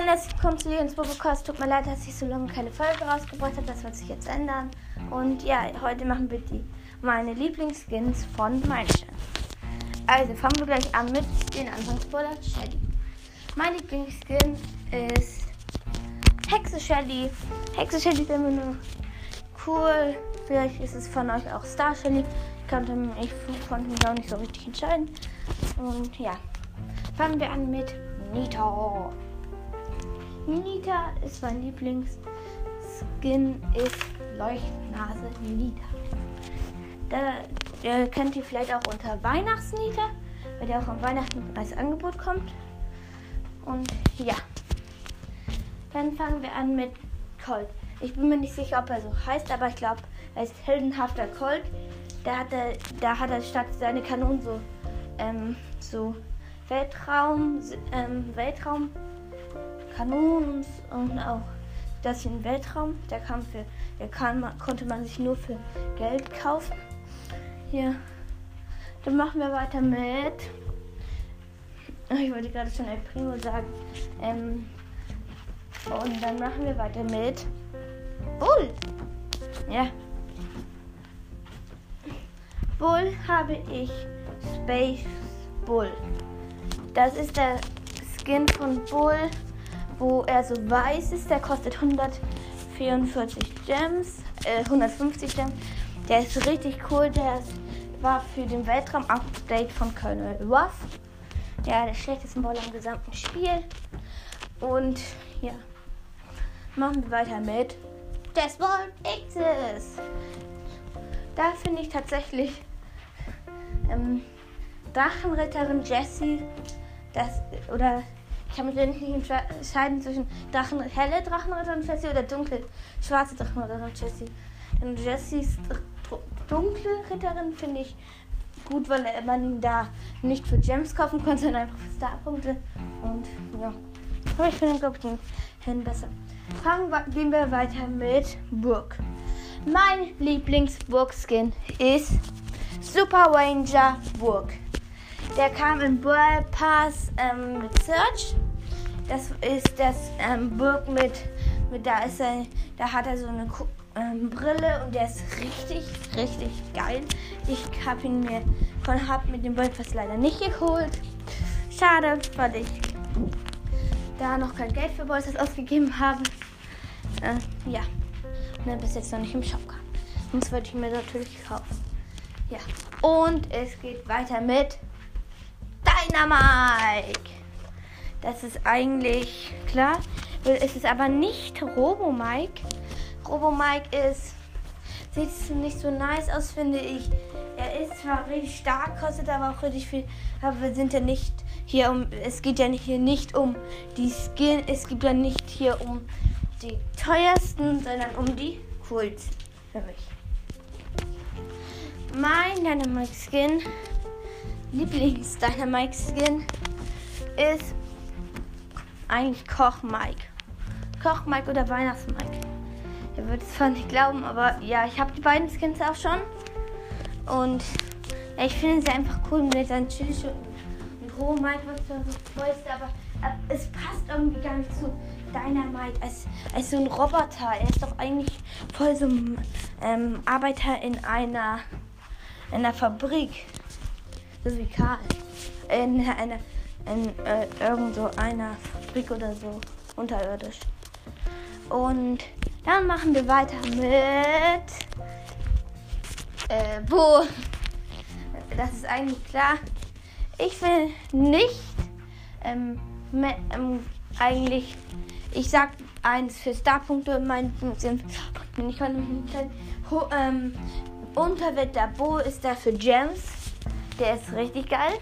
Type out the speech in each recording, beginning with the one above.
Hannes kommt zu ins Podcast. Tut mir leid, dass ich so lange keine Folge rausgebracht habe. Das wird sich jetzt ändern. Und ja, heute machen wir die meine Lieblingsskins von Meilenstein. Also fangen wir gleich an mit den Anfangsbrawler Shelly. Mein Lieblingsskin ist Hexe Shelly. Hexe Shelly ist immer nur cool. Vielleicht ist es von euch auch Star Shelly. Ich konnte mich, ich konnte mich auch nicht so richtig entscheiden. Und ja, fangen wir an mit Nita. Nita ist mein Lieblingsskin, ist Leuchtnase Nita. Da, der kennt ihr vielleicht auch unter Weihnachtsnita, weil der auch am Weihnachten als Angebot kommt. Und ja, dann fangen wir an mit Colt. Ich bin mir nicht sicher, ob er so heißt, aber ich glaube, er ist heldenhafter Colt. Da hat er, da hat er statt seine Kanonen so, ähm, so Weltraum, ähm, Weltraum, Kanonen und auch das in Weltraum. Der kam für, kann, konnte man sich nur für Geld kaufen. Hier, dann machen wir weiter mit. Ich wollte gerade schon El Primo sagen. Ähm, und dann machen wir weiter mit Bull. Ja. Bull habe ich Space Bull. Das ist der Skin von Bull, wo er so weiß ist. Der kostet 144 Gems, äh, 150 Gems. Der ist richtig cool. Der war für den Weltraum-Update von Colonel Ruff. Ja, der schlechteste Ball im gesamten Spiel. Und ja, machen wir weiter mit Desmond X's. Da finde ich tatsächlich ähm, Drachenritterin Jessie, das oder ich habe mich nicht entscheiden zwischen Drachen, helle Drachenritterin Jessie oder dunkle schwarze Drachenritterin Jessie. Denn Jessies dunkle Ritterin finde ich gut, weil man ihn da nicht für Gems kaufen konnte, sondern einfach für Starpunkte. Und ja, aber ich finde, glaube ich, den Hen besser. Fangen wir, gehen wir weiter mit Burg. Mein Lieblings-Burg-Skin ist Super Ranger Burg. Der kam in Brawl Pass ähm, mit Search. Das ist das ähm, Burg mit, mit da ist er, da hat er so eine ähm, Brille und der ist richtig, richtig geil. Ich habe ihn mir von hab mit dem Brawl Pass leider nicht geholt. Schade, weil ich da noch kein Geld für Brawl Pass ausgegeben habe. Äh, ja, ne, bis jetzt noch nicht im Shop kam. Sonst würde ich mir natürlich kaufen. Ja. Und es geht weiter mit Dynamite. Das ist eigentlich klar. Es ist aber nicht Robo Mike. Robo Mike ist. Sieht nicht so nice aus, finde ich. Er ist zwar richtig stark, kostet aber auch richtig viel. Aber wir sind ja nicht hier um. Es geht ja hier nicht um die Skin. Es geht ja nicht hier um die teuersten, sondern um die coolsten für mich. Mein Dynamite Skin, Lieblings Dynamite Skin, ist eigentlich Koch Mike. Koch Mike oder Weihnachts Mike. Ihr würdet es zwar nicht glauben, aber ja, ich habe die beiden Skins auch schon. Und ja, ich finde sie einfach cool mit seinen Chili und Roh Mike, was da so ist, aber äh, es passt irgendwie gar nicht zu Dynamite als, als so ein Roboter. Er ist doch eigentlich voll so ein ähm, Arbeiter in einer in einer Fabrik. So wie Karl. In einer, in äh, irgend einer Fabrik oder so. Unterirdisch. Und dann machen wir weiter mit äh, Bo. Das ist eigentlich klar. Ich will nicht ähm, mehr, ähm, eigentlich, ich sag eins für Starpunkte, mein ich kann nicht ähm, Unterwelt der Bo ist da für Gems. Der ist richtig geil.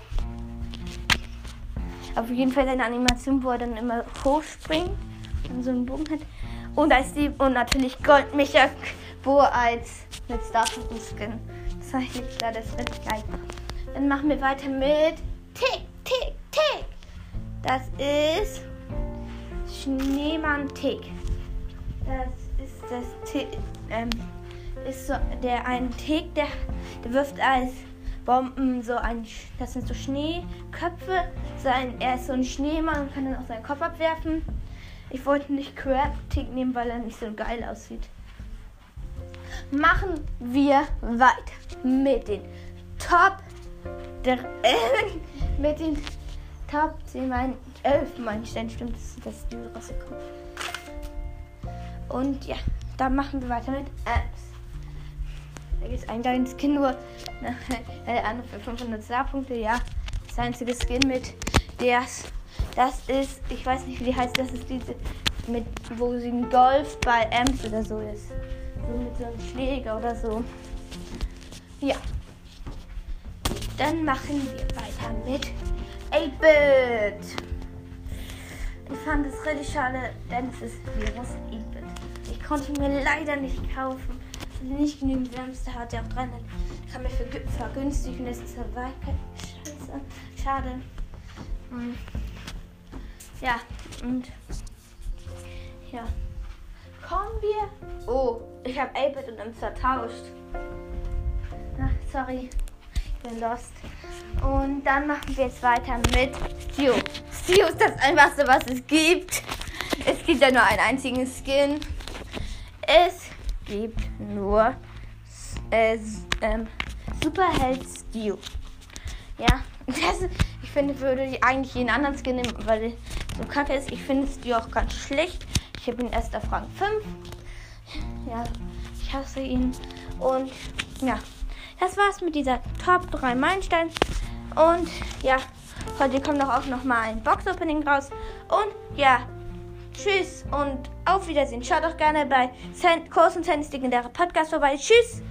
Auf jeden Fall seine Animation, wo er dann immer hochspringt und so einen Bogen hat. Und als die und natürlich Goldmicha Bo als mit Starfoot Skin. Das war nicht klar, das wird geil. Dann machen wir weiter mit Tick, Tick, Tick. Das ist Schneemann Tick. Das ist das Tick. Ähm, ist so der ein Tick, der, der wirft als Bomben so ein, das sind so Schneeköpfe. Sein, er ist so ein Schneemann und kann dann auch seinen Kopf abwerfen. Ich wollte nicht Crafting nehmen, weil er nicht so geil aussieht. Machen wir weiter mit den Top mit den Top 10 mein 11 Meilenstein stimmt, das ist das Video rausgekommen. Und ja, dann machen wir weiter mit Apps. Einen kleinen Skin nur. Der andere für 500 Star-Punkte, ja. Das einzige Skin mit der. Das ist, ich weiß nicht, wie die heißt, das ist diese, mit, wo sie ein Golf bei Amps oder so ist. So mit so einem Schläger oder so. Ja. Dann machen wir weiter mit 8-Bit. Ich fand es richtig schade, denn es ist Virus 8-Bit. Ich konnte mir leider nicht kaufen. Nicht genügend Wärmste hat er auch dran. Kann mir vergünstigen, das ist weit. Scheiße. Schade. Hm. Ja, und ja. Kommen wir. Oh, ich habe 8-Bit und uns vertauscht. Ach, sorry. Ich bin lost. Und dann machen wir jetzt weiter mit Stio. Stio ist das einfachste, was es gibt. Es gibt ja nur einen einzigen Skin. Es gibt nur äh, ähm, Superheld Stio. Ja, das, ich finde, würde eigentlich jeden anderen Skin nehmen, weil so kacke ist. Ich finde Stio auch ganz schlecht. Ich habe ihn erst auf Rang 5. Ja, ich hasse ihn. Und ja, das war's mit dieser Top 3 Meilenstein. Und ja, heute kommt auch noch mal ein Box-Opening raus. Und ja, tschüss und auf Wiedersehen. Schaut doch gerne bei Kurs und in der Podcast vorbei. Tschüss!